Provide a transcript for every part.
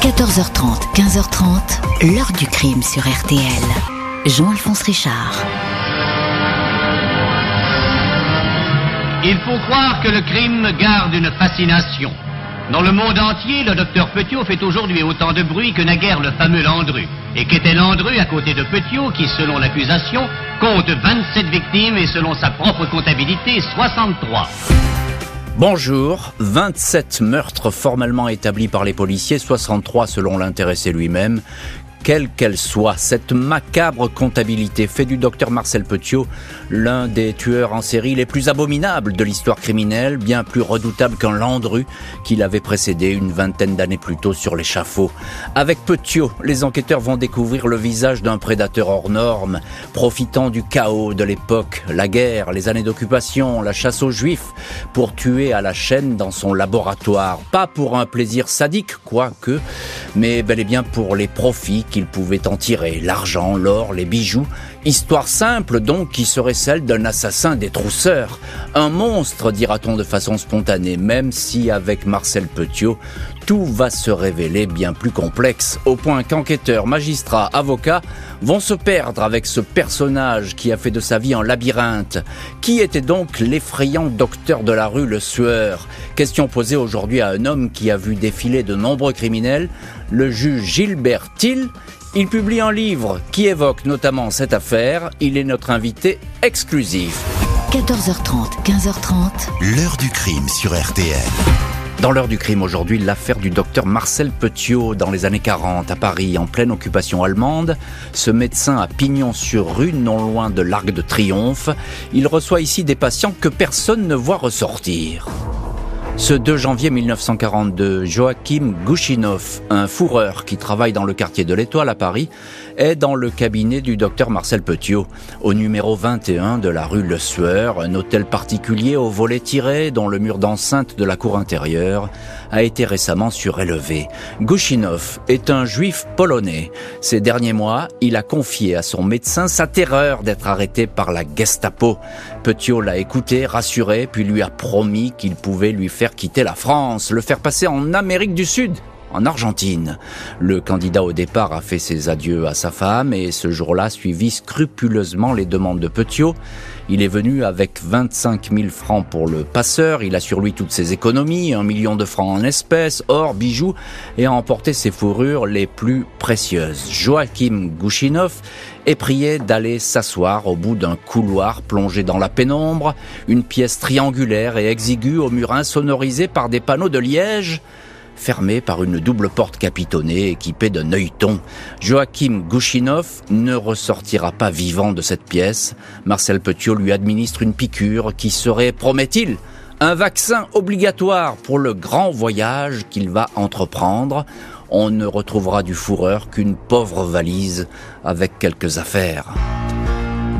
14h30, 15h30, l'heure du crime sur RTL. Jean-Alphonse Richard. Il faut croire que le crime garde une fascination. Dans le monde entier, le docteur Petiot fait aujourd'hui autant de bruit que naguère le fameux Landru. Et qu'était Landru à côté de Petiot, qui, selon l'accusation, compte 27 victimes et selon sa propre comptabilité, 63. Bonjour, 27 meurtres formellement établis par les policiers, 63 selon l'intéressé lui-même quelle qu'elle soit. Cette macabre comptabilité fait du docteur Marcel Petiot l'un des tueurs en série les plus abominables de l'histoire criminelle, bien plus redoutable qu'un Landru qui l'avait précédé une vingtaine d'années plus tôt sur l'échafaud. Avec Petiot, les enquêteurs vont découvrir le visage d'un prédateur hors norme, profitant du chaos de l'époque, la guerre, les années d'occupation, la chasse aux juifs, pour tuer à la chaîne dans son laboratoire. Pas pour un plaisir sadique, quoique, mais bel et bien pour les profits qu'il pouvait en tirer, l'argent, l'or, les bijoux. Histoire simple donc qui serait celle d'un assassin des trousseurs. Un monstre, dira-t-on de façon spontanée, même si avec Marcel Petiot, tout va se révéler bien plus complexe, au point qu'enquêteurs, magistrats, avocats vont se perdre avec ce personnage qui a fait de sa vie un labyrinthe. Qui était donc l'effrayant docteur de la rue Le Sueur? Question posée aujourd'hui à un homme qui a vu défiler de nombreux criminels, le juge Gilbert Till, il publie un livre qui évoque notamment cette affaire. Il est notre invité exclusif. 14h30, 15h30. L'heure du crime sur RTL. Dans l'heure du crime aujourd'hui, l'affaire du docteur Marcel Petiot dans les années 40 à Paris, en pleine occupation allemande. Ce médecin à pignon sur rue, non loin de l'Arc de Triomphe, il reçoit ici des patients que personne ne voit ressortir. Ce 2 janvier 1942, Joachim Gouchinov, un fourreur qui travaille dans le quartier de l'Étoile à Paris, est dans le cabinet du docteur Marcel Petiot, au numéro 21 de la rue Le Sueur, un hôtel particulier au volet tiré dont le mur d'enceinte de la cour intérieure a été récemment surélevé. Gouchinov est un juif polonais. Ces derniers mois, il a confié à son médecin sa terreur d'être arrêté par la Gestapo. Petiot l'a écouté, rassuré, puis lui a promis qu'il pouvait lui faire quitter la France, le faire passer en Amérique du Sud en Argentine. Le candidat au départ a fait ses adieux à sa femme et ce jour-là suivit scrupuleusement les demandes de Petiot. Il est venu avec 25 000 francs pour le passeur, il a sur lui toutes ses économies, un million de francs en espèces, or, bijoux, et a emporté ses fourrures les plus précieuses. Joachim Gouchinov est prié d'aller s'asseoir au bout d'un couloir plongé dans la pénombre, une pièce triangulaire et exiguë au mur insonorisé par des panneaux de liège, fermé par une double porte capitonnée équipée d'un œilleton. Joachim Gouchinov ne ressortira pas vivant de cette pièce. Marcel Petiot lui administre une piqûre qui serait, promet-il, un vaccin obligatoire pour le grand voyage qu'il va entreprendre. On ne retrouvera du fourreur qu'une pauvre valise avec quelques affaires.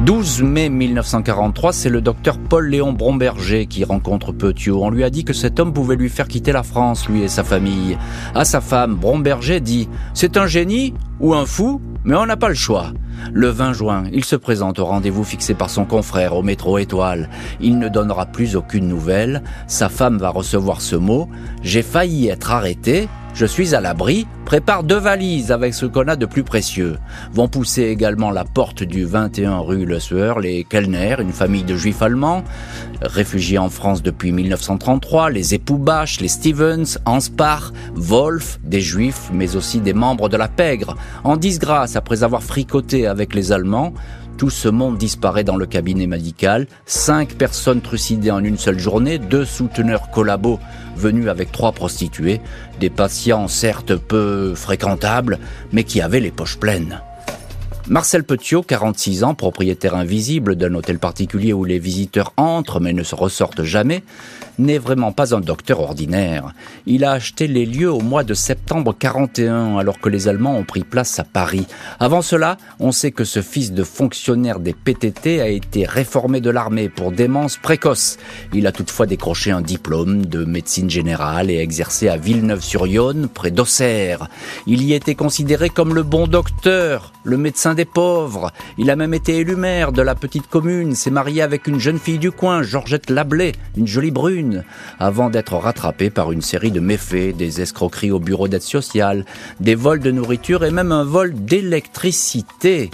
12 mai 1943, c'est le docteur Paul-Léon Bromberger qui rencontre Petiot. On lui a dit que cet homme pouvait lui faire quitter la France, lui et sa famille. À sa femme, Bromberger dit « C'est un génie ou un fou, mais on n'a pas le choix ». Le 20 juin, il se présente au rendez-vous fixé par son confrère au métro Étoile. Il ne donnera plus aucune nouvelle. Sa femme va recevoir ce mot « J'ai failli être arrêté, je suis à l'abri, prépare deux valises avec ce qu'on a de plus précieux. Vont pousser également la porte du 21 rue Le Sueur, les Kellner, une famille de juifs allemands, réfugiés en France depuis 1933, les époux Bach, les Stevens, Anspar, Wolf, des juifs, mais aussi des membres de la pègre, en disgrâce après avoir fricoté avec les Allemands, tout ce monde disparaît dans le cabinet médical. Cinq personnes trucidées en une seule journée, deux souteneurs collabos venus avec trois prostituées, des patients certes peu fréquentables, mais qui avaient les poches pleines. Marcel Petiot, 46 ans, propriétaire invisible d'un hôtel particulier où les visiteurs entrent mais ne se ressortent jamais, n'est vraiment pas un docteur ordinaire. Il a acheté les lieux au mois de septembre 41 alors que les Allemands ont pris place à Paris. Avant cela, on sait que ce fils de fonctionnaire des PTT a été réformé de l'armée pour démence précoce. Il a toutefois décroché un diplôme de médecine générale et exercé à Villeneuve-sur-Yonne, près d'Auxerre. Il y était considéré comme le bon docteur, le médecin des pauvres. Il a même été élu maire de la petite commune, s'est marié avec une jeune fille du coin, Georgette Lablé, une jolie brune avant d'être rattrapé par une série de méfaits, des escroqueries au bureau d'aide sociale, des vols de nourriture et même un vol d'électricité.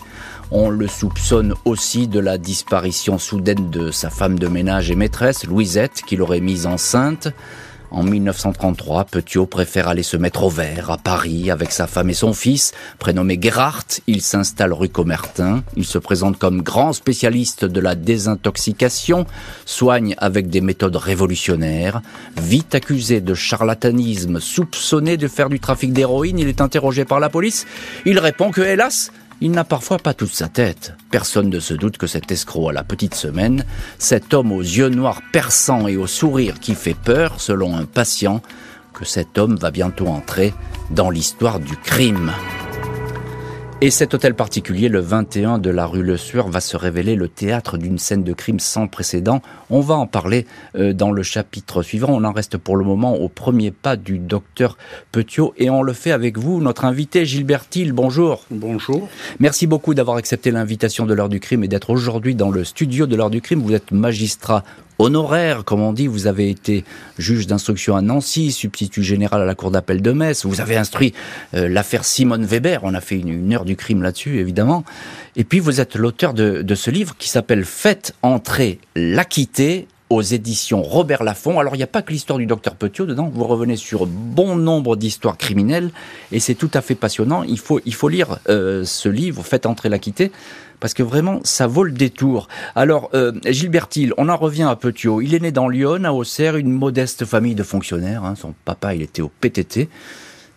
On le soupçonne aussi de la disparition soudaine de sa femme de ménage et maîtresse, Louisette, qui l'aurait mise enceinte. En 1933, Petiot préfère aller se mettre au vert à Paris avec sa femme et son fils. Prénommé Gerhardt, il s'installe rue Comertin. Il se présente comme grand spécialiste de la désintoxication, soigne avec des méthodes révolutionnaires. Vite accusé de charlatanisme, soupçonné de faire du trafic d'héroïne, il est interrogé par la police. Il répond que, hélas, il n'a parfois pas toute sa tête. Personne ne se doute que cet escroc à la petite semaine, cet homme aux yeux noirs perçants et au sourire qui fait peur, selon un patient, que cet homme va bientôt entrer dans l'histoire du crime. Et cet hôtel particulier, le 21 de la rue Le Sueur, va se révéler le théâtre d'une scène de crime sans précédent. On va en parler euh, dans le chapitre suivant. On en reste pour le moment au premier pas du docteur Petiot et on le fait avec vous, notre invité Gilbert Thiel. Bonjour. Bonjour. Merci beaucoup d'avoir accepté l'invitation de l'heure du crime et d'être aujourd'hui dans le studio de l'heure du crime. Vous êtes magistrat honoraire, comme on dit. Vous avez été juge d'instruction à Nancy, substitut général à la cour d'appel de Metz. Vous avez instruit euh, l'affaire Simone Weber. On a fait une, heure du crime là-dessus, évidemment. Et puis vous êtes l'auteur de, de, ce livre qui s'appelle Faites entrer l'acquitté aux éditions Robert Laffont. Alors il n'y a pas que l'histoire du docteur Petiot dedans, vous revenez sur bon nombre d'histoires criminelles et c'est tout à fait passionnant. Il faut, il faut lire euh, ce livre, Faites entrer l'acquitté, parce que vraiment, ça vaut le détour. Alors, euh, Gilbert Hill, on en revient à Petiot. Il est né dans Lyon, à Auxerre, une modeste famille de fonctionnaires. Hein. Son papa, il était au PTT.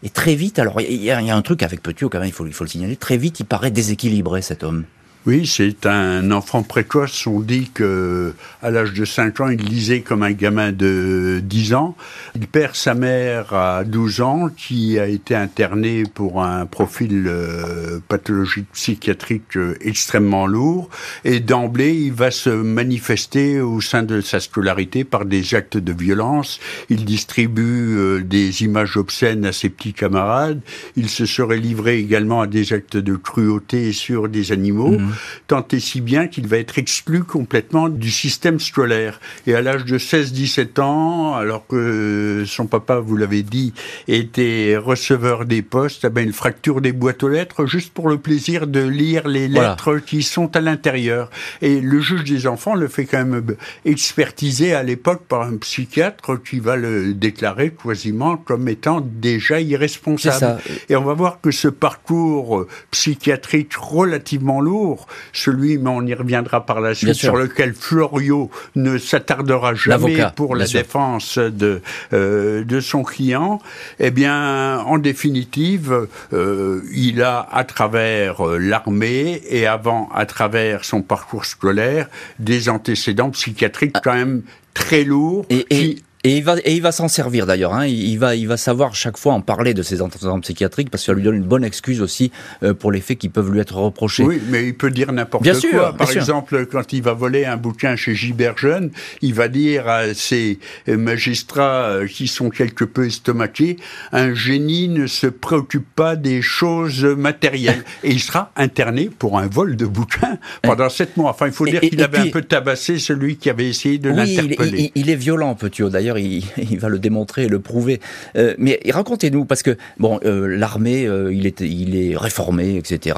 Et très vite, alors il y, a un truc avec Petiot quand même, il faut, il faut le signaler, très vite il paraît déséquilibré cet homme. Oui, c'est un enfant précoce. On dit que à l'âge de 5 ans, il lisait comme un gamin de 10 ans. Il perd sa mère à 12 ans, qui a été internée pour un profil euh, pathologique psychiatrique euh, extrêmement lourd. Et d'emblée, il va se manifester au sein de sa scolarité par des actes de violence. Il distribue euh, des images obscènes à ses petits camarades. Il se serait livré également à des actes de cruauté sur des animaux. Mmh tant et si bien qu'il va être exclu complètement du système scolaire. Et à l'âge de 16-17 ans, alors que son papa, vous l'avez dit, était receveur des postes, eh ben, il fracture des boîtes aux lettres juste pour le plaisir de lire les lettres qui sont à l'intérieur. Et le juge des enfants le fait quand même expertiser à l'époque par un psychiatre qui va le déclarer quasiment comme étant déjà irresponsable. Et on va voir que ce parcours psychiatrique relativement lourd celui, mais on y reviendra par la suite, sur lequel Florio ne s'attardera jamais pour la défense de, euh, de son client, eh bien, en définitive, euh, il a, à travers euh, l'armée et avant, à travers son parcours scolaire, des antécédents psychiatriques quand même très lourds et, qui et il va, et il va s'en servir d'ailleurs. Hein. Il, va, il va savoir chaque fois en parler de ses antécédents psychiatriques parce que ça lui donne une bonne excuse aussi euh, pour les faits qui peuvent lui être reprochés. Oui, mais il peut dire n'importe quoi. Sûr, Par exemple, quand il va voler un bouquin chez Gilbert Jeune, il va dire à ses magistrats euh, qui sont quelque peu estomaqués, un génie ne se préoccupe pas des choses matérielles. et il sera interné pour un vol de bouquin pendant sept mois. Enfin, il faut dire qu'il avait un peu tabassé celui qui avait essayé de l'interpeller. Il, il, est violent, Petiot. D'ailleurs, il, va le démontrer et le prouver. Euh, mais racontez-nous, parce que bon, euh, l'armée, euh, il est, il est réformé, etc.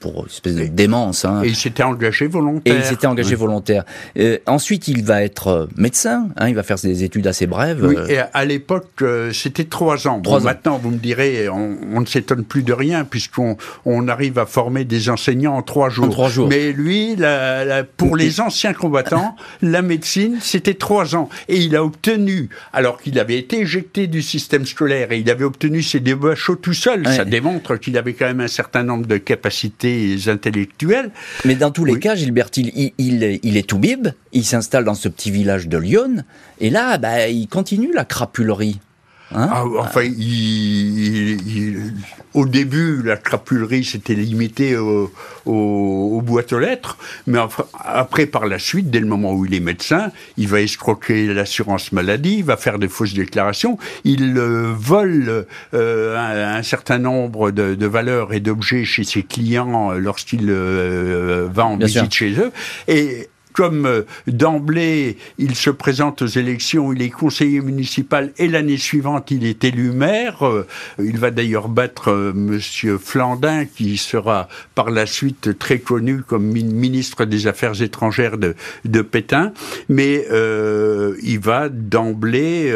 pour une espèce de démence. Hein. Et il s'était engagé volontaire. Et il s'était engagé volontaire. ensuite, il va être médecin. Hein, il va faire des études assez brèves. Oui. Et à l'époque, c'était trois ans. Bon, Maintenant, vous me direz, on, ne s'étonne plus de rien puisqu'on on arrive à former des enseignants en trois jours. En trois jours. Mais lui, la, pour les anciens combattants, la médecine, c'était trois ans. Et il a obtenu, alors qu'il avait été éjecté du système scolaire et il avait obtenu ses débats chauds tout seul, ça démontre qu'il avait quand même un certain nombre de capacités intellectuelles. Mais dans tous les cas, Gilbert, il, il, est tout bib, il s'installe dans ce petit village de Lyon, et là, bah, il continue la crapulerie. Hein ah, enfin, il, au début, la crapulerie s'était limitée aux, aux, boîtes aux lettres, mais après, par la suite, dès le moment où il est médecin, il va escroquer l'assurance maladie, il va faire des fausses déclarations, il euh, vole euh, un, certain nombre de, de valeurs et d'objets chez ses clients lorsqu'il euh, va en visite chez eux, et comme euh, d'emblée il se présente aux élections, il est conseiller municipal et l'année suivante il est élu maire. Euh, il va d'ailleurs battre euh, Monsieur Flandin qui sera par la suite très connu comme ministre des Affaires étrangères de, de Pétain. Mais il va d'emblée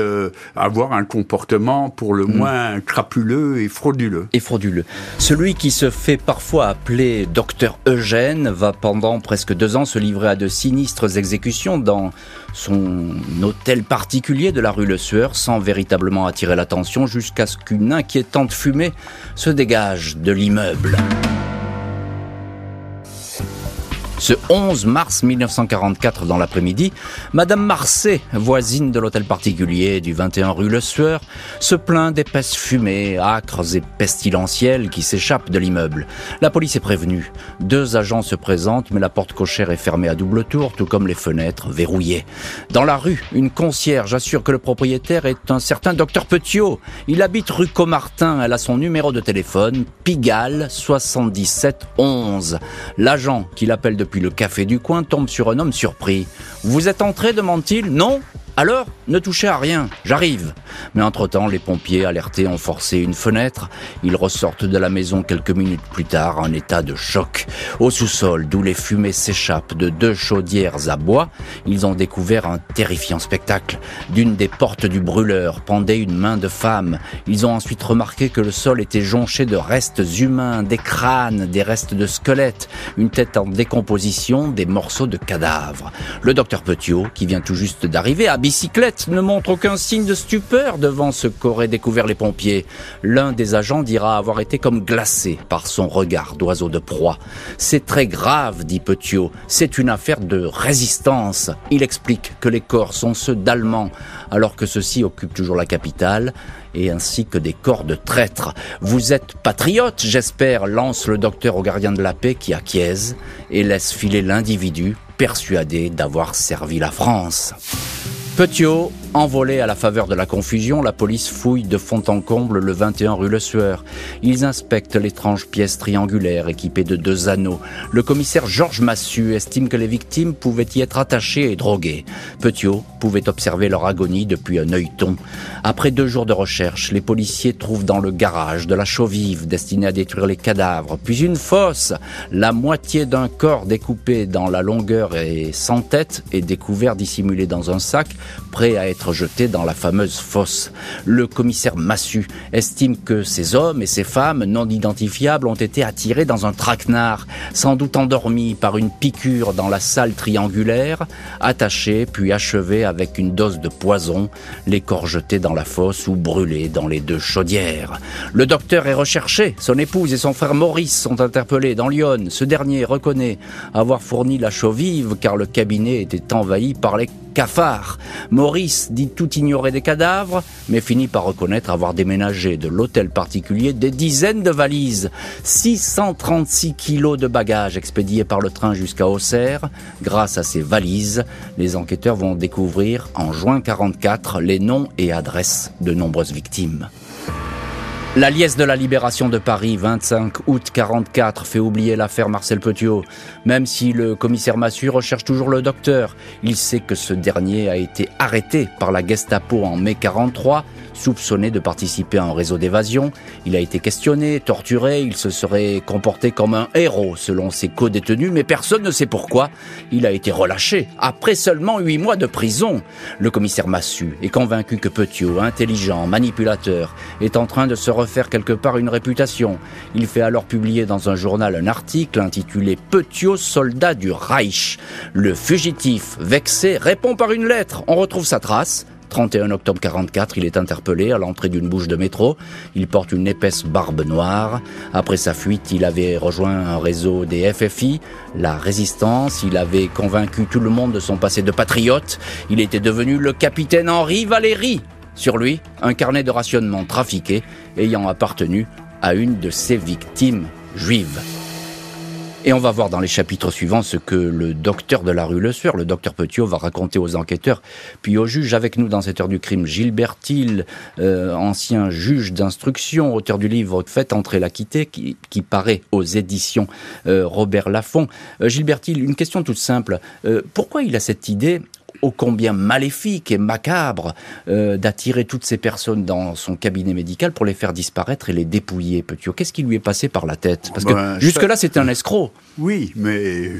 avoir un comportement pour le mm. moins crapuleux et frauduleux. Et frauduleux. Celui qui se fait parfois appeler docteur Eugène va pendant presque deux ans se livrer à de sinistres exécutions dans son hôtel particulier de la rue Le Sueur sans véritablement attirer l'attention jusqu'à ce qu'une inquiétante fumée se dégage de l'immeuble. Ce 11 mars 1944 dans l'après-midi, Madame Marcet, voisine de l'hôtel particulier du 21 rue Le Sueur, se plaint d'épaisses fumées, âcres et pestilentielles qui s'échappent de l'immeuble. La police est prévenue. Deux agents se présentent, mais la porte cochère est fermée à double tour, tout comme les fenêtres verrouillées. Dans la rue, une concierge assure que le propriétaire est un certain docteur Petiot. Il habite rue Comartin. Elle a son numéro de téléphone, Pigalle 7711. L'agent qui l'appelle depuis le café du coin tombe sur un homme surpris. Vous êtes entré demande-t-il. Non? Alors, ne touchez à rien, j'arrive. Mais entre-temps, les pompiers alertés ont forcé une fenêtre. Ils ressortent de la maison quelques minutes plus tard en état de choc. Au sous-sol, d'où les fumées s'échappent de deux chaudières à bois, ils ont découvert un terrifiant spectacle. D'une des portes du brûleur pendait une main de femme. Ils ont ensuite remarqué que le sol était jonché de restes humains, des crânes, des restes de squelettes, une tête en décomposition, des morceaux de cadavres. Le docteur Petiot, qui vient tout juste d'arriver, a bicyclette ne montre aucun signe de stupeur devant ce qu'auraient découvert les pompiers. L'un des agents dira avoir été comme glacé par son regard d'oiseau de proie. C'est très grave, dit Petiot. C'est une affaire de résistance. Il explique que les corps sont ceux d'Allemands, alors que ceux-ci occupent toujours la capitale et ainsi que des corps de traîtres. Vous êtes patriote, j'espère, lance le docteur au gardien de la paix qui acquiesce et laisse filer l'individu persuadé d'avoir servi la France. Petiot Envolés à la faveur de la confusion, la police fouille de fond en comble le 21 rue Le Sueur. Ils inspectent l'étrange pièce triangulaire équipée de deux anneaux. Le commissaire Georges Massu estime que les victimes pouvaient y être attachées et droguées. Petiot pouvait observer leur agonie depuis un œilleton. Après deux jours de recherche, les policiers trouvent dans le garage de la chaux vive destinée à détruire les cadavres, puis une fosse. La moitié d'un corps découpé dans la longueur et sans tête est découvert dissimulé dans un sac, prêt à être jetés dans la fameuse fosse. Le commissaire Massu estime que ces hommes et ces femmes non identifiables ont été attirés dans un traquenard, sans doute endormis par une piqûre dans la salle triangulaire, attachés puis achevés avec une dose de poison, les corps jetés dans la fosse ou brûlés dans les deux chaudières. Le docteur est recherché, son épouse et son frère Maurice sont interpellés dans Lyon. Ce dernier reconnaît avoir fourni la chaux vive car le cabinet était envahi par les cafards. Maurice dit tout ignorer des cadavres, mais finit par reconnaître avoir déménagé de l'hôtel particulier des dizaines de valises. 636 kilos de bagages expédiés par le train jusqu'à Auxerre. Grâce à ces valises, les enquêteurs vont découvrir en juin 44 les noms et adresses de nombreuses victimes. La liesse de la libération de Paris, 25 août 44, fait oublier l'affaire Marcel Petiot. Même si le commissaire Massu recherche toujours le docteur, il sait que ce dernier a été arrêté par la Gestapo en mai 43 soupçonné de participer à un réseau d'évasion. Il a été questionné, torturé, il se serait comporté comme un héros selon ses co-détenus, mais personne ne sait pourquoi. Il a été relâché après seulement huit mois de prison. Le commissaire Massu est convaincu que Petiot, intelligent, manipulateur, est en train de se refaire quelque part une réputation. Il fait alors publier dans un journal un article intitulé Petiot, soldat du Reich. Le fugitif, vexé, répond par une lettre. On retrouve sa trace. 31 octobre 44, il est interpellé à l'entrée d'une bouche de métro. Il porte une épaisse barbe noire. Après sa fuite, il avait rejoint un réseau des FFI, la résistance. Il avait convaincu tout le monde de son passé de patriote. Il était devenu le capitaine Henri Valéry. Sur lui, un carnet de rationnement trafiqué ayant appartenu à une de ses victimes juives. Et on va voir dans les chapitres suivants ce que le docteur de la rue Le Sueur, le docteur Petiot, va raconter aux enquêteurs, puis aux juges. Avec nous dans cette heure du crime, Gilbert Thiel, euh, ancien juge d'instruction, auteur du livre Faites entrer la quitter, qui, paraît aux éditions euh, Robert Laffont. Euh, Gilbert une question toute simple. pourquoi il a cette idée ô combien maléfique et macabre euh, d'attirer toutes ces personnes dans son cabinet médical pour les faire disparaître et les dépouiller, Petiot. Qu'est-ce qui lui est passé par la tête? Parce que ben, jusque-là, c'était un escroc. Oui, mais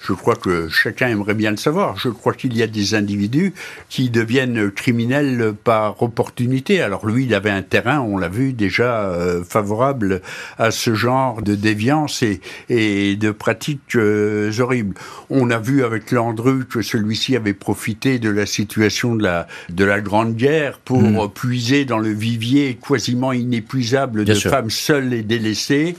je crois que chacun aimerait bien le savoir. Je crois qu'il y a des individus qui deviennent criminels par opportunité. Alors lui, il avait un terrain, on l'a vu déjà, euh, favorable à ce genre de déviance et, et de pratiques euh, horribles. On a vu avec Landru que celui-ci avait profité de la situation de la, de la Grande Guerre pour hmm. puiser dans le vivier quasiment inépuisable de femmes seules et délaissées,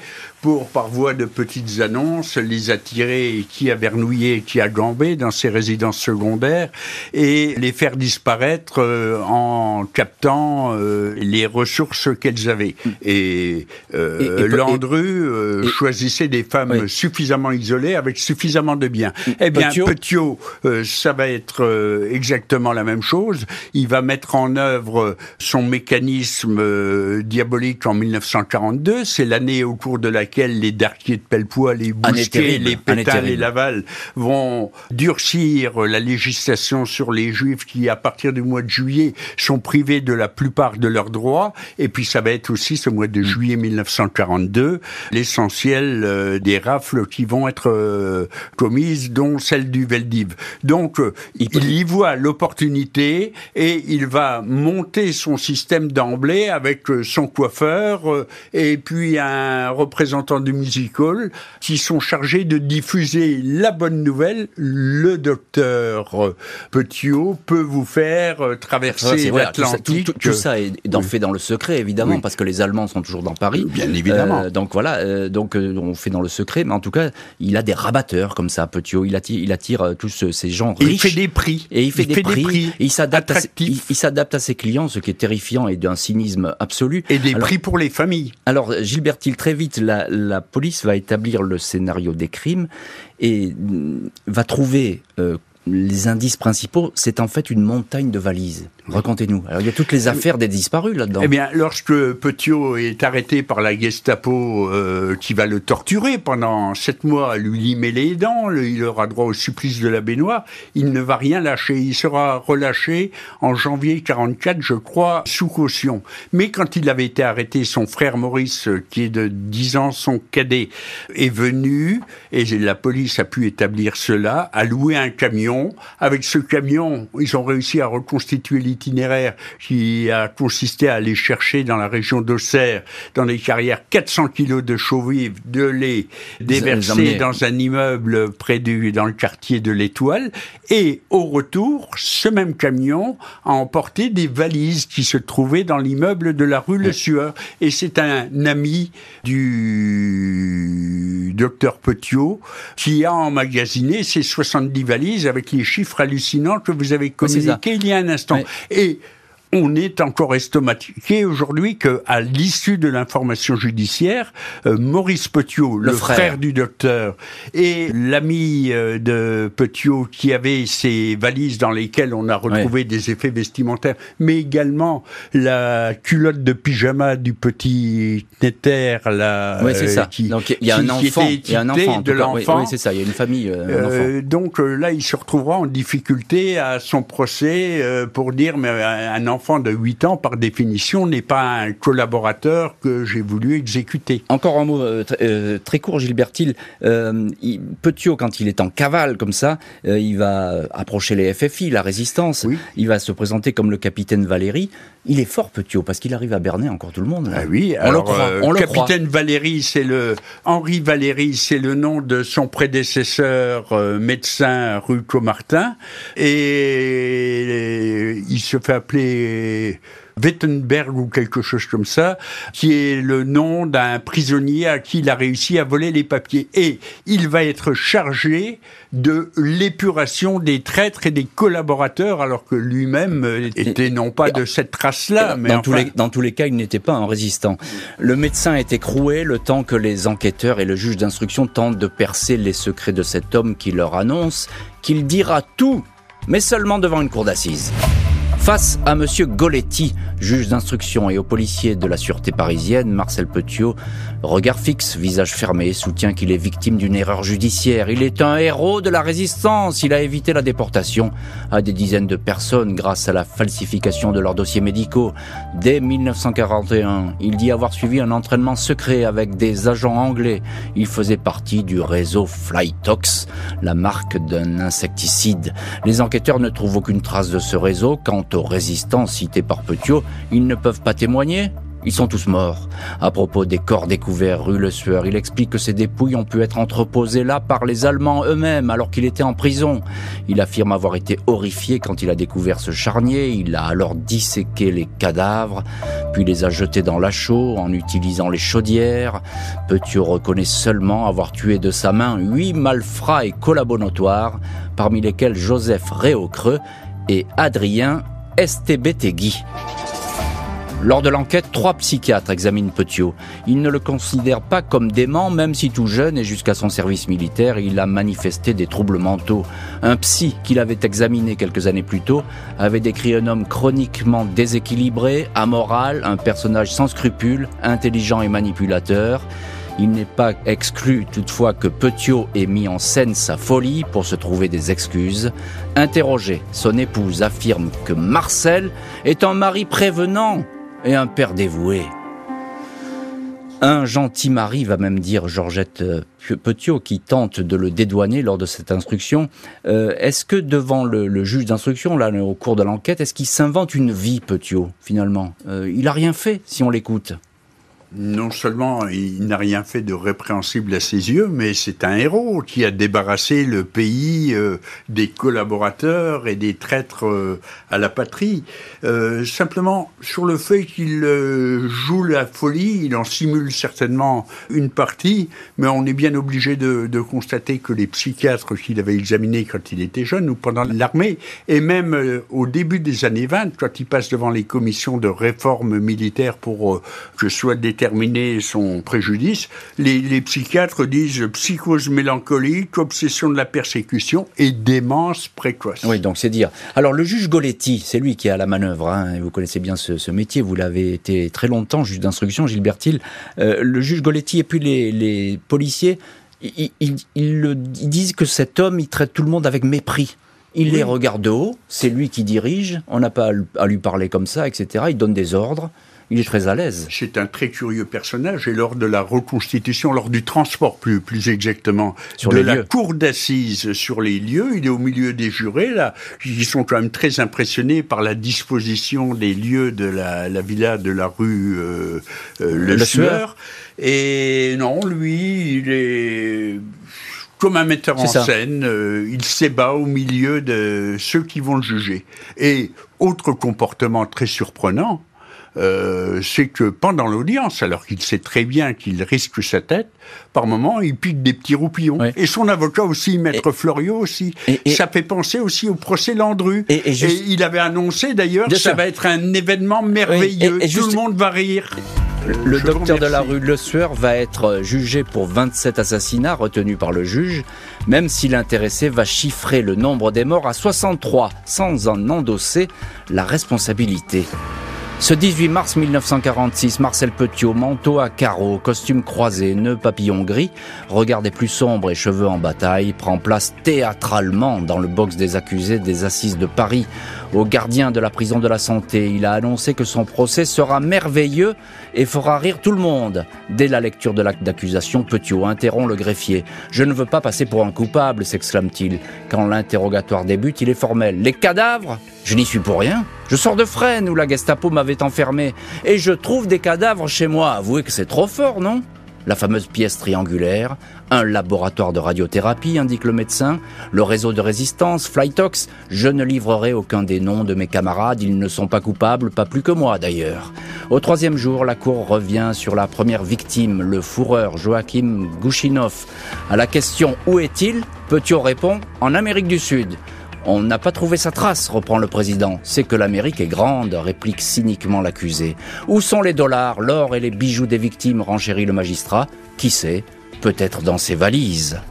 pour, par voie de petites annonces, les attirer qui à Vernouillet, qui à Gambé, dans ces résidences secondaires, et les faire disparaître euh, en captant euh, les ressources qu'elles avaient. Et, euh, Landru choisissait des femmes suffisamment isolées, avec suffisamment de biens. Eh bien, Petiot, ça va être exactement la même chose. Il va mettre en œuvre son mécanisme diabolique en 1942. C'est l'année au cours de laquelle les Darquiers de Pellepoix, les Bousquet, les Pétales les Laval vont durcir la législation sur les Juifs qui, à partir du mois de juillet, sont privés de la plupart de leurs droits. Et puis ça va être aussi ce mois de juillet 1942 l'essentiel euh, des rafles qui vont être euh, commises, dont celle du Veldiv. Donc euh, il, y voit l'opportunité et il va monter son système d'emblée avec son coiffeur et puis un représentant du musical qui sont chargés de diffuser la bonne nouvelle. Le docteur Petiot peut vous faire euh, traverser l'Atlantique. tout, ça est fait dans le secret, évidemment, parce que les Allemands sont toujours dans Paris. Bien évidemment. Euh, donc voilà, euh, donc on fait dans le secret, mais en tout cas, il a des rabatteurs comme ça, Petiot. Il attire, il attire tous ces gens riches. il fait des prix. Et il fait, des, prix, Et il s'adapte à, il, s'adapte à ses clients, ce qui est terrifiant et d'un cynisme absolu. Et des prix pour les familles. Alors, Gilbert il très vite, la, la police va établir le scénario des crimes et mm, va trouver euh, les indices principaux, c'est en fait une montagne de valises. Racontez-nous. Alors, il y a toutes les affaires des disparus là-dedans. Eh bien, lorsque Petiot est arrêté par la Gestapo euh, qui va le torturer pendant sept mois, lui limer les dents, il aura droit au supplice de la baignoire, il ne va rien lâcher. Il sera relâché en janvier 44, je crois, sous caution. Mais quand il avait été arrêté, son frère Maurice, qui est de 10 ans, son cadet, est venu, et la police a pu établir cela, a loué un camion. Avec ce camion, ils ont réussi à reconstituer itinéraire qui a consisté à aller chercher dans la région d'Auxerre, dans les carrières, 400 kilos de chaux vives, de lait, déversés dans un immeuble près du, dans le quartier de l'Étoile. Et au retour, ce même camion a emporté des valises qui se trouvaient dans l'immeuble de la rue Le Sueur. Et c'est un ami du docteur Petiot qui a emmagasiné ces 70 valises avec les chiffres hallucinants que vous avez communiqués il y a un instant. Et on est encore estomaqué aujourd'hui qu'à l'issue de l'information judiciaire, euh, Maurice Petiot, le, frère. du docteur, et l'ami euh, de Petiot qui avait ces valises dans lesquelles on a retrouvé des effets vestimentaires, mais également la culotte de pyjama du petit Netter, c'est ça. Euh, qui, donc il y a un enfant, il y a un enfant de l'enfant. Oui, c'est ça. Il y a une famille. donc là, il se retrouvera en difficulté à son procès pour dire mais un enfant enfant de 8 ans, par définition, n'est pas un collaborateur que j'ai voulu exécuter. Encore un mot euh, euh, très court, Gilbert euh, Petiot, quand il est en cavale comme ça, il va approcher les FFI, la résistance. Il va se présenter comme le capitaine Valéry. Il est fort, Petiot, parce qu'il arrive à berner encore tout le monde. Ah oui, on alors, le croit. On le capitaine Valéry, c'est le Henri Valéry, c'est le nom de son prédécesseur médecin rue Comartin, et il se fait appeler Wittenberg ou quelque chose comme ça, qui est le nom d'un prisonnier à qui il a réussi à voler les papiers. Et il va être chargé de l'épuration des traîtres et des collaborateurs, alors que lui-même était non pas de cette race-là, mais dans, tous les, dans tous les cas, il n'était pas un résistant. Le médecin est écroué le temps que les enquêteurs et le juge d'instruction tentent de percer les secrets de cet homme qui leur annonce qu'il dira tout, mais seulement devant une cour d'assises. Face à Monsieur Goletti, juge d'instruction et au policier de la sûreté parisienne, Marcel Petiot, regard fixe, visage fermé, soutient qu'il est victime d'une erreur judiciaire. Il est un héros de la résistance. Il a évité la déportation à des dizaines de personnes grâce à la falsification de leurs dossiers médicaux. Dès 1941, il dit avoir suivi un entraînement secret avec des agents anglais. Il faisait partie du réseau Flytox, la marque d'un insecticide. Les enquêteurs ne trouvent aucune trace de ce réseau. Quant aux résistants cités par Petiot, ils ne peuvent pas témoigner ils sont tous morts. À propos des corps découverts rue Le Sueur, il explique que ces dépouilles ont pu être entreposées là par les Allemands eux-mêmes alors qu'il était en prison. Il affirme avoir été horrifié quand il a découvert ce charnier. Il a alors disséqué les cadavres, puis les a jetés dans la chaux en utilisant les chaudières. Petiot reconnaît seulement avoir tué de sa main huit malfrats et collabos notoires, parmi lesquels Joseph Réaucreux et Adrien Estebetegui. Lors de l'enquête, trois psychiatres examinent Petiot. Ils ne le considèrent pas comme dément, même si tout jeune et jusqu'à son service militaire, il a manifesté des troubles mentaux. Un psy qu'il avait examiné quelques années plus tôt avait décrit un homme chroniquement déséquilibré, amoral, un personnage sans scrupules, intelligent et manipulateur. Il n'est pas exclu toutefois que Petiot ait mis en scène sa folie pour se trouver des excuses. Interrogé, son épouse affirme que Marcel est un mari prévenant et un père dévoué. Un gentil mari, va même dire Georgette euh, Petiot, qui tente de le dédouaner lors de cette instruction. Euh, est-ce que devant le, juge d'instruction, là, au cours de l'enquête, est-ce qu'il s'invente une vie, Petiot, finalement? Euh, Il a rien fait, si on l'écoute non seulement il n'a rien fait de répréhensible à ses yeux, mais c'est un héros qui a débarrassé le pays euh, des collaborateurs et des traîtres euh, à la patrie. Euh, simplement, sur le fait qu'il joue la folie, il en simule certainement une partie, mais on est bien obligé de, constater que les psychiatres qu'il avait examinés quand il était jeune ou pendant l'armée, et même au début des années 20, quand il passe devant les commissions de réforme militaire pour que soit déterminé déterminer son préjudice, les, psychiatres disent psychose mélancolique, obsession de la persécution et démence précoce. Oui, donc c'est dire. Alors le juge Goletti, c'est lui qui est à la manœuvre, hein, vous connaissez bien ce, métier, vous l'avez été très longtemps, juge d'instruction, Gilbert Hill. Euh, le juge Goletti et puis les, policiers, ils, disent que cet homme, il traite tout le monde avec mépris. Il les regarde de haut, c'est lui qui dirige, on n'a pas à lui parler comme ça, etc. Il donne des ordres il est très à l'aise. C'est un très curieux personnage et lors de la reconstitution, lors du transport plus, plus exactement, sur de la cour d'assises sur les lieux, il est au milieu des jurés là, qui sont quand même très impressionnés par la disposition des lieux de la, villa de la rue euh, euh, Le, Sueur. Et non, lui, il est comme un metteur en scène, euh, il s'ébat au milieu de ceux qui vont le juger. Et autre comportement très surprenant, euh, c'est que pendant l'audience, alors qu'il sait très bien qu'il risque sa tête, par moment, il pique des petits roupillons. Et son avocat aussi, Maître Florio aussi. ça fait penser aussi au procès Landru. Et, il avait annoncé d'ailleurs que ça va être un événement merveilleux. Tout le monde va rire. Le docteur de la rue Le Sueur va être jugé pour 27 assassinats retenus par le juge, même si l'intéressé va chiffrer le nombre des morts à 63 sans en endosser la responsabilité. Ce 18 mars 1946, Marcel Petiot, manteau à carreaux, costume croisé, nœud papillon gris, regard des plus sombres et cheveux en bataille, prend place théâtralement dans le box des accusés des assises de Paris. Au gardien de la prison de la santé, il a annoncé que son procès sera merveilleux et fera rire tout le monde. Dès la lecture de l'acte d'accusation, Petiot interrompt le greffier. Je ne veux pas passer pour un coupable, s'exclame-t-il. Quand l'interrogatoire débute, il est formel. Les cadavres? Je n'y suis pour rien. Je sors de Fresnes où la Gestapo m'avait enfermé et je trouve des cadavres chez moi. Avouez que c'est trop fort, non? La fameuse pièce triangulaire, un laboratoire de radiothérapie, indique le médecin, le réseau de résistance, Flytox, je ne livrerai aucun des noms de mes camarades, ils ne sont pas coupables, pas plus que moi d'ailleurs. Au troisième jour, la cour revient sur la première victime, le fourreur Joachim Gouchinov. À la question où est-il? Petiot répond en Amérique du Sud. On n'a pas trouvé sa trace, reprend le président. C'est que l'Amérique est grande, réplique cyniquement l'accusé. Où sont les dollars, l'or et les bijoux des victimes, renchérit le magistrat. Qui sait Peut-être dans ses valises.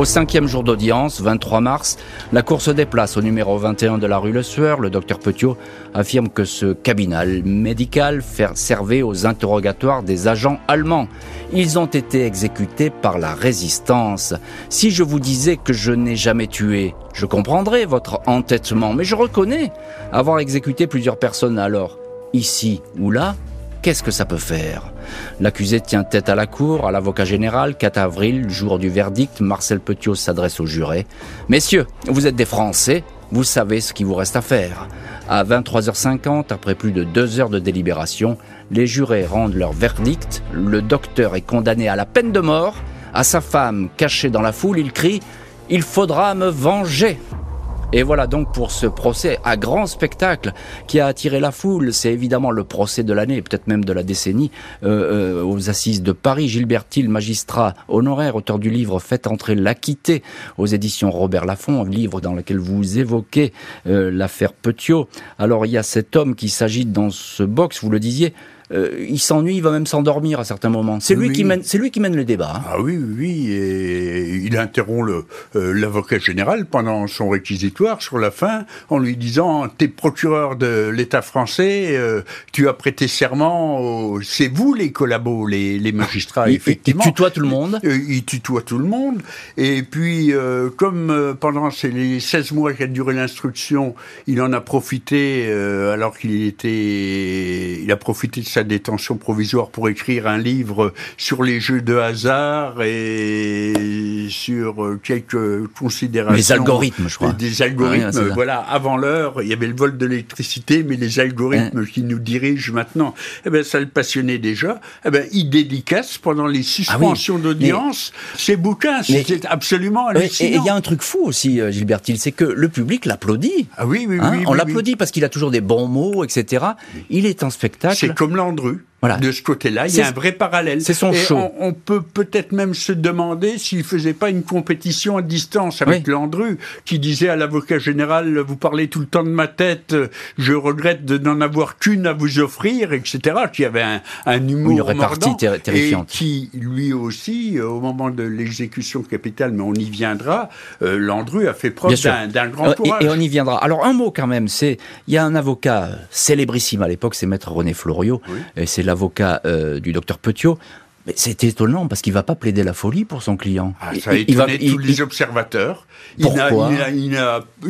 Au cinquième jour d'audience, 23 mars, la Cour se déplace au numéro 21 de la rue Le Sueur. Le docteur Petiot affirme que ce cabinet médical servait aux interrogatoires des agents allemands. Ils ont été exécutés par la résistance. Si je vous disais que je n'ai jamais tué, je comprendrais votre entêtement, mais je reconnais avoir exécuté plusieurs personnes alors, ici ou là, Qu'est-ce que ça peut faire? L'accusé tient tête à la cour, à l'avocat général. 4 avril, jour du verdict, Marcel Petiot s'adresse aux jurés. Messieurs, vous êtes des Français, vous savez ce qu'il vous reste à faire. À 23h50, après plus de deux heures de délibération, les jurés rendent leur verdict. Le docteur est condamné à la peine de mort. À sa femme, cachée dans la foule, il crie ⁇ Il faudra me venger !⁇ et voilà donc pour ce procès à grand spectacle qui a attiré la foule. C'est évidemment le procès de l'année, peut-être même de la décennie, euh, euh, aux assises de Paris. Gilbert Thiel, magistrat honoraire, auteur du livre Faites entrer l'acquitté aux éditions Robert Laffont, livre dans lequel vous évoquez euh, l'affaire Petiot. Alors il y a cet homme qui s'agite dans ce box, vous le disiez, euh, il s'ennuie, il va même s'endormir à certains moments. C'est lui qui mène, c'est lui qui mène le débat. Hein. Ah oui, oui, et il interrompt le euh, l'avocat général pendant son réquisitoire sur la fin en lui disant "T'es procureur de l'État français, euh, tu as prêté serment, c'est vous les collabos, les, les magistrats effectivement." Il, tutoie tout le monde. Il tutoie tout le monde. Et puis, comme pendant ces les 16 mois qu'a duré l'instruction, il en a profité alors qu'il était, il a profité de sa détention provisoire pour écrire un livre sur les jeux de hasard et sur euh, quelques considérations. Les algorithmes, je crois. Des algorithmes, voilà. Avant l'heure, il y avait le vol de l'électricité, mais les algorithmes qui nous dirigent maintenant, eh ben, ça le passionnait déjà. Eh ben, il dédicace pendant les ah suspensions d'audience ces bouquins. C'est absolument hallucinant. Et il y a un truc fou aussi, euh, Gilbert c'est que le public l'applaudit. Ah oui, oui, hein, oui. On l'applaudit parce qu'il a toujours des bons mots, etc. Il est un spectacle. C'est comme Landru, voilà. De ce côté-là, il y a un vrai parallèle. C'est son show. On, peut peut-être même se demander s'il faisait pas une compétition à distance avec Landru, qui disait à l'avocat général "Vous parlez tout le temps de ma tête, je regrette de n'en avoir qu'une à vous offrir", etc. Qui avait un, un humour une répartie terrifiante. et qui lui aussi, euh, au moment de l'exécution capitale, mais on y viendra, euh, Landru a fait preuve d'un grand courage. Et, on y viendra. Alors un mot quand même, c'est il y a un avocat célébrissime à l'époque, c'est maître René Florio, et c'est l'avocat euh, du docteur Petiot, mais c'est étonnant parce qu'il va pas plaider la folie pour son client. Ah, ça a étonné tous les observateurs. Pourquoi il,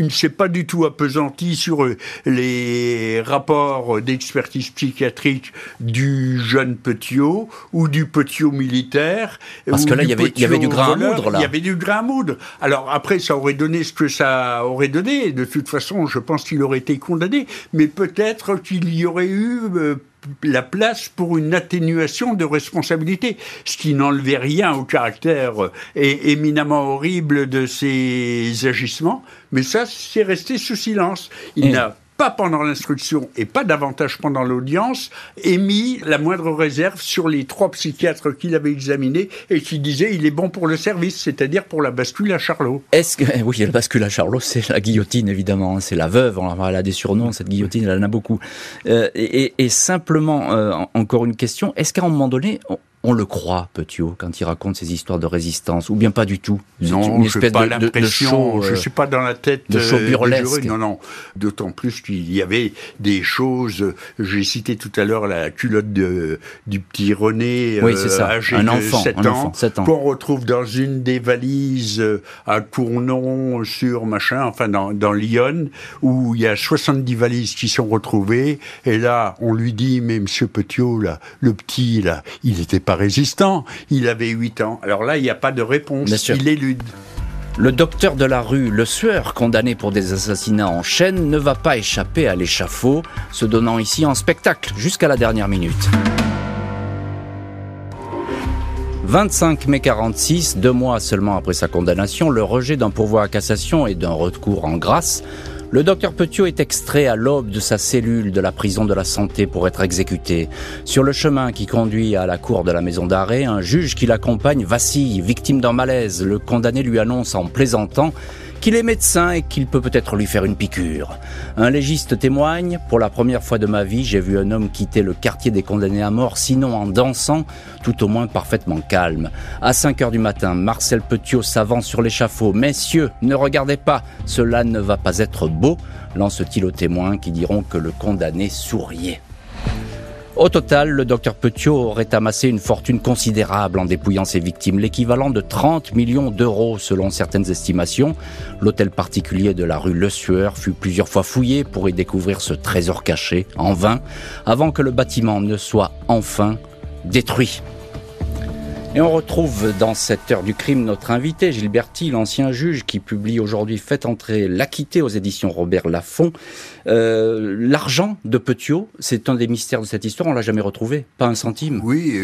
ne s'est pas du tout appesanti sur euh, les rapports d'expertise psychiatrique du jeune Petiot ou du Petiot militaire. Parce que là, il y, avait, il y avait du grain à moudre. Là. Il y avait du grain à moudre. Alors après, ça aurait donné ce que ça aurait donné. De toute façon, je pense qu'il aurait été condamné. Mais peut-être qu'il y aurait eu euh, la place pour une atténuation de responsabilité, ce qui n'enlevait rien au caractère euh, éminemment horrible de ces agissements, mais ça, c'est resté sous silence. Il n'a pas pendant l'instruction et pas davantage pendant l'audience, émis la moindre réserve sur les trois psychiatres qu'il avait examinés et qui disaient il est bon pour le service, c'est-à-dire pour la bascule à Charlot. Est-ce que oui, la bascule à Charlot, c'est la guillotine évidemment, hein, c'est la veuve. Elle a des surnoms, cette guillotine, elle en a beaucoup. Euh, et, simplement, euh, encore une question est-ce qu'à un moment donné, on le croit, Petiot, quand il raconte ses histoires de résistance, ou bien pas du tout Non, je n'ai pas l'impression, je suis pas dans la tête de show burlesque. non, non. D'autant plus qu'il y avait des choses. J'ai cité tout à l'heure la culotte de, du petit René, oui, ça. âgé un enfant, de 7 ans, 7 ans. qu'on retrouve dans une des valises euh, à Cournon sur machin, enfin dans, dans Lyon, où il y a 70 valises qui sont retrouvées. Et là, on lui dit, mais Monsieur Petiot, là, le petit, là, il était pas résistant. Il avait 8 ans. Alors là, il n'y a pas de réponse. Il élude. Le docteur de la rue, le sueur, condamné pour des assassinats en chaîne, ne va pas échapper à l'échafaud, se donnant ici en spectacle jusqu'à la dernière minute. 25 mai 46, deux mois seulement après sa condamnation, le rejet d'un pourvoi à cassation et d'un recours en grâce, le docteur Petiot est extrait à l'aube de sa cellule de la prison de la santé pour être exécuté. Sur le chemin qui conduit à la cour de la maison d'arrêt, un juge qui l'accompagne vacille, victime d'un malaise. Le condamné lui annonce en plaisantant qu'il est médecin et qu'il peut peut-être lui faire une piqûre. Un légiste témoigne, pour la première fois de ma vie, j'ai vu un homme quitter le quartier des condamnés à mort, sinon en dansant, tout au moins parfaitement calme. À 5 heures du matin, Marcel Petiot s'avance sur l'échafaud. Messieurs, ne regardez pas, cela ne va pas être beau, lance-t-il aux témoins qui diront que le condamné souriait. Au total, le docteur Petiot aurait amassé une fortune considérable en dépouillant ses victimes, l'équivalent de 30 millions d'euros selon certaines estimations. L'hôtel particulier de la rue Le Sueur fut plusieurs fois fouillé pour y découvrir ce trésor caché, en vain, avant que le bâtiment ne soit enfin détruit. Et on retrouve dans cette heure du crime notre invité, Gilberti, l'ancien juge qui publie aujourd'hui Fait entrer l'acquitté aux éditions Robert Laffont. Euh, L'argent de Petiot, c'est un des mystères de cette histoire, on l'a jamais retrouvé, pas un centime. Oui,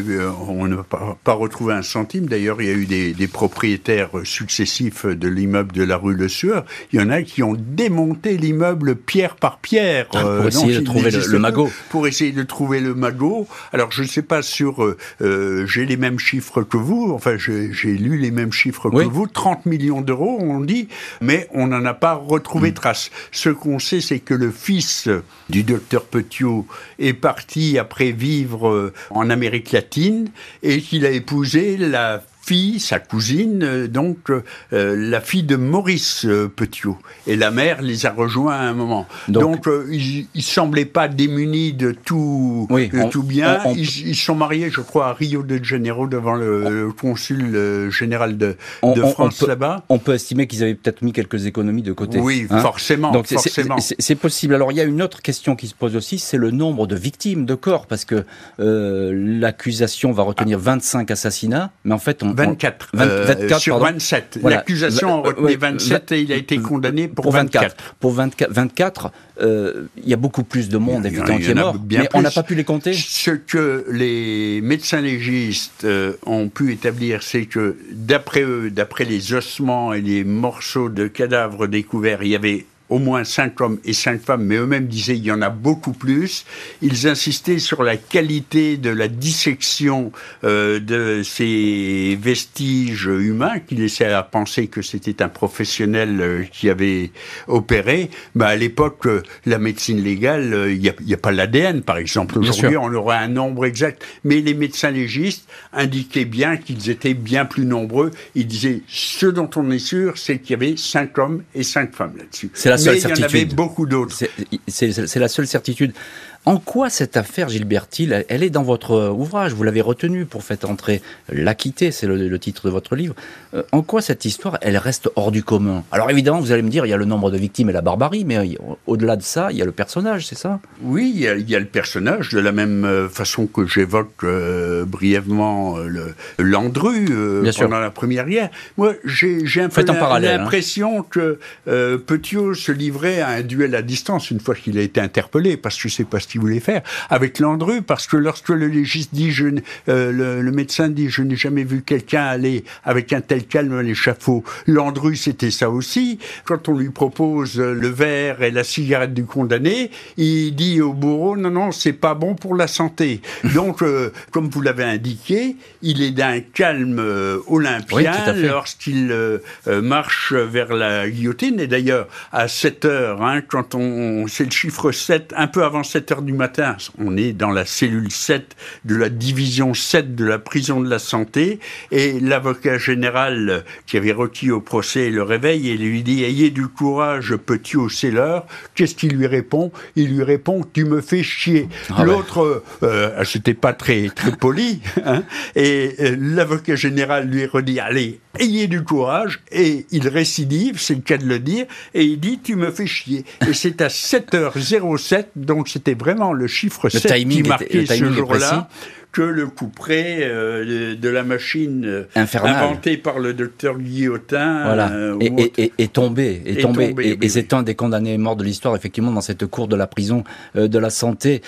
on n'a pas, pas, retrouvé un centime. D'ailleurs, il y a eu des, des propriétaires successifs de l'immeuble de la rue Le Sueur. Il y en a qui ont démonté l'immeuble pierre par pierre. Ah, pour essayer de trouver le, le, magot. Pour essayer de trouver le magot. Alors, je ne sais pas sur... Euh, j'ai les mêmes chiffres que vous, enfin j'ai lu les mêmes chiffres que vous, 30 millions d'euros on dit, mais on n'en a pas retrouvé mm. trace. Ce qu'on sait, c'est que le fils du docteur Petiot est parti après vivre euh, en Amérique latine et qu'il a épousé la fille, sa cousine, euh, donc euh, la fille de Maurice euh, Petiot. Et la mère les a rejoints à un moment. Donc, ils, ne semblaient pas démunis de tout, tout bien. Ils, sont mariés, je crois, à Rio de Janeiro devant le, consul général de, de France là-bas. On peut estimer qu'ils avaient peut-être mis quelques économies de côté. Oui, hein forcément. Donc c'est possible. Alors il y a une autre question qui se pose aussi, c'est le nombre de victimes de corps, parce que l'accusation va retenir 25 assassinats, mais en fait on, 24, 24 sur 27. L'accusation en retenait 27 et il a été condamné pour, 24. Pour 24, 24 euh, il y a beaucoup plus de monde évidemment qui est mort, mais on n'a pas pu les compter. Ce que les médecins légistes euh, ont pu établir, c'est que d'après eux, d'après les ossements et les morceaux de cadavres découverts, il y avait au moins cinq hommes et cinq femmes, mais eux-mêmes disaient il y en a beaucoup plus. Ils insistaient sur la qualité de la dissection euh, de ces vestiges humains qui laissaient à penser que c'était un professionnel euh, qui avait opéré. Bah, à l'époque, euh, la médecine légale, euh, il n'y a, a, pas l'ADN, par exemple. Aujourd'hui, on aurait un nombre exact. Mais les médecins légistes indiquaient bien qu'ils étaient bien plus nombreux. Ils disaient ce dont on est sûr, c'est qu'il y avait cinq hommes et cinq femmes là-dessus seule certitude. Il y en avait beaucoup d'autres. C'est la seule certitude. En quoi cette affaire Gilberti, elle est dans votre ouvrage? Vous l'avez retenue pour faire entrer l'acquitté, c'est le, titre de votre livre. Euh, en quoi cette histoire, elle reste hors du commun? Alors évidemment, vous allez me dire, il y a le nombre de victimes et la barbarie, mais au-delà de ça, il y a le personnage, c'est ça? Oui, il y, a, le personnage, de la même euh, façon que j'évoque euh, brièvement le Landru pendant la première guerre. Moi, j'ai un peu hein. l'impression que Petiot se livrait à un duel à distance une fois qu'il a été interpellé, parce que je sais pas ce voulait faire avec Landru, parce que lorsque le légiste dit, je, euh, le, médecin dit, je n'ai jamais vu quelqu'un aller avec un tel calme à l'échafaud. Landru, c'était ça aussi. Quand on lui propose le verre et la cigarette du condamné, il dit au bourreau, non, non, c'est pas bon pour la santé. Donc, euh, comme vous l'avez indiqué, il est d'un calme euh, olympien lorsqu'il marche vers la guillotine. Et d'ailleurs, à 7 heures, hein, quand on, c'est le chiffre 7, un peu avant 7 heures du matin, on est dans la cellule 7 de la division 7 de la prison de la santé, et l'avocat général qui avait requis au procès le réveille et lui dit Ayez du courage, petit au l'heure. Qu'est-ce qu'il lui répond? Il lui répond Tu me fais chier. Ah L'autre, euh, c'était pas très, très poli, hein, et euh, l'avocat général lui redit Allez, ayez du courage, et il récidive, c'est le cas de le dire, et il dit Tu me fais chier. Et c'est à 7h07, donc c'était vraiment le chiffre 7 qui marquait ce jour-là que le couperet euh, de, la machine euh, inventée par le docteur Guillotin. Voilà. Euh, et, tombé. Et, tombé. et, c'est un des condamnés morts de l'histoire, effectivement, dans cette cour de la prison de la santé.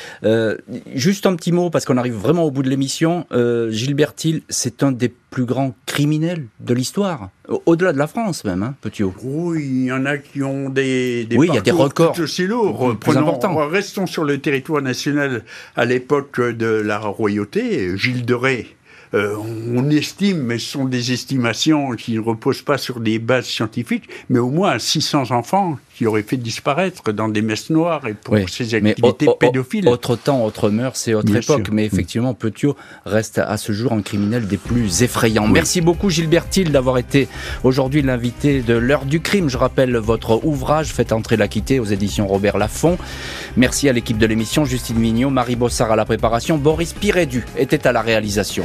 juste un petit mot, parce qu'on arrive vraiment au bout de l'émission. Gilbert Hill, c'est un des plus grands criminels de l'histoire, au-delà de la France même, hein, Petiot. Oui, il y en a qui ont des, des oui, il y a des records tout aussi lourds. Restons sur le territoire national à l'époque de la royauté. Gilles de Ré, euh, on estime, mais ce sont des estimations qui ne reposent pas sur des bases scientifiques, mais au moins 600 enfants qui auraient fait disparaître dans des messes noires et pour ces activités pédophiles. Autre temps, autre mœurs, c'est autre époque, mais effectivement, Petiot reste à ce jour un criminel des plus effrayants. Merci beaucoup Gilbert Thiel d'avoir été aujourd'hui l'invité de l'heure du crime. Je rappelle votre ouvrage, Faites entrer l'acquitté aux éditions Robert Laffont. Merci à l'équipe de l'émission, Justine Mignot, Marie Bossard à la préparation, Boris Pirédu était à la réalisation.